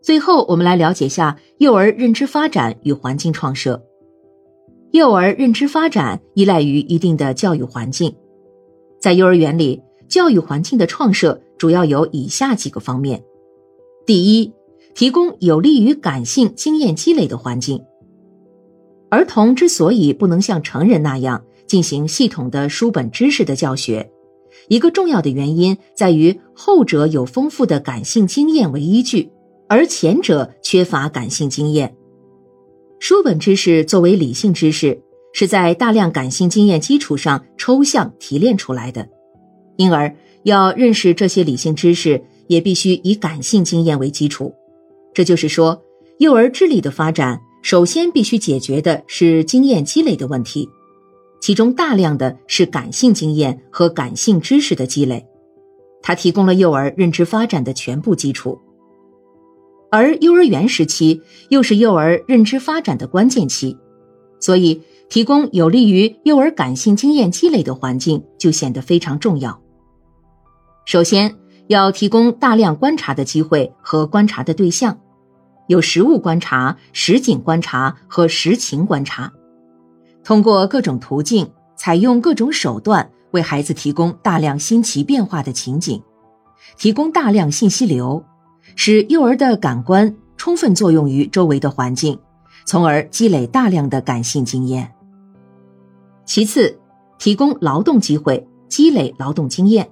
最后，我们来了解下幼儿认知发展与环境创设。幼儿认知发展依赖于一定的教育环境，在幼儿园里，教育环境的创设主要有以下几个方面：第一，提供有利于感性经验积累的环境。儿童之所以不能像成人那样进行系统的书本知识的教学，一个重要的原因在于后者有丰富的感性经验为依据，而前者缺乏感性经验。书本知识作为理性知识，是在大量感性经验基础上抽象提炼出来的，因而要认识这些理性知识，也必须以感性经验为基础。这就是说，幼儿智力的发展，首先必须解决的是经验积累的问题，其中大量的是感性经验和感性知识的积累，它提供了幼儿认知发展的全部基础。而幼儿园时期又是幼儿认知发展的关键期，所以提供有利于幼儿感性经验积累的环境就显得非常重要。首先要提供大量观察的机会和观察的对象，有实物观察、实景观察和实情观察，通过各种途径，采用各种手段，为孩子提供大量新奇变化的情景，提供大量信息流。使幼儿的感官充分作用于周围的环境，从而积累大量的感性经验。其次，提供劳动机会，积累劳动经验。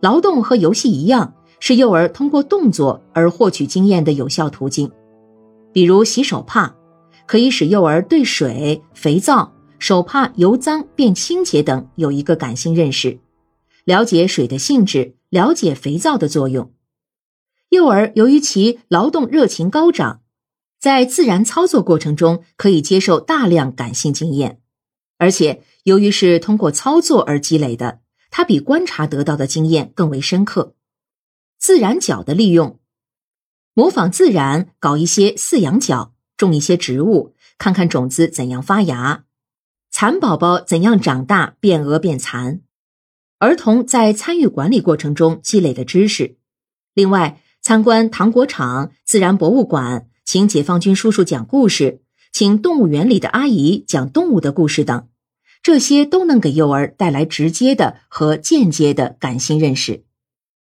劳动和游戏一样，是幼儿通过动作而获取经验的有效途径。比如洗手帕，可以使幼儿对水、肥皂、手帕由脏变清洁等有一个感性认识，了解水的性质，了解肥皂的作用。幼儿由于其劳动热情高涨，在自然操作过程中可以接受大量感性经验，而且由于是通过操作而积累的，它比观察得到的经验更为深刻。自然角的利用，模仿自然搞一些饲养角，种一些植物，看看种子怎样发芽，蚕宝宝怎样长大变蛾变蚕，儿童在参与管理过程中积累的知识。另外。参观糖果厂、自然博物馆，请解放军叔叔讲故事，请动物园里的阿姨讲动物的故事等，这些都能给幼儿带来直接的和间接的感性认识。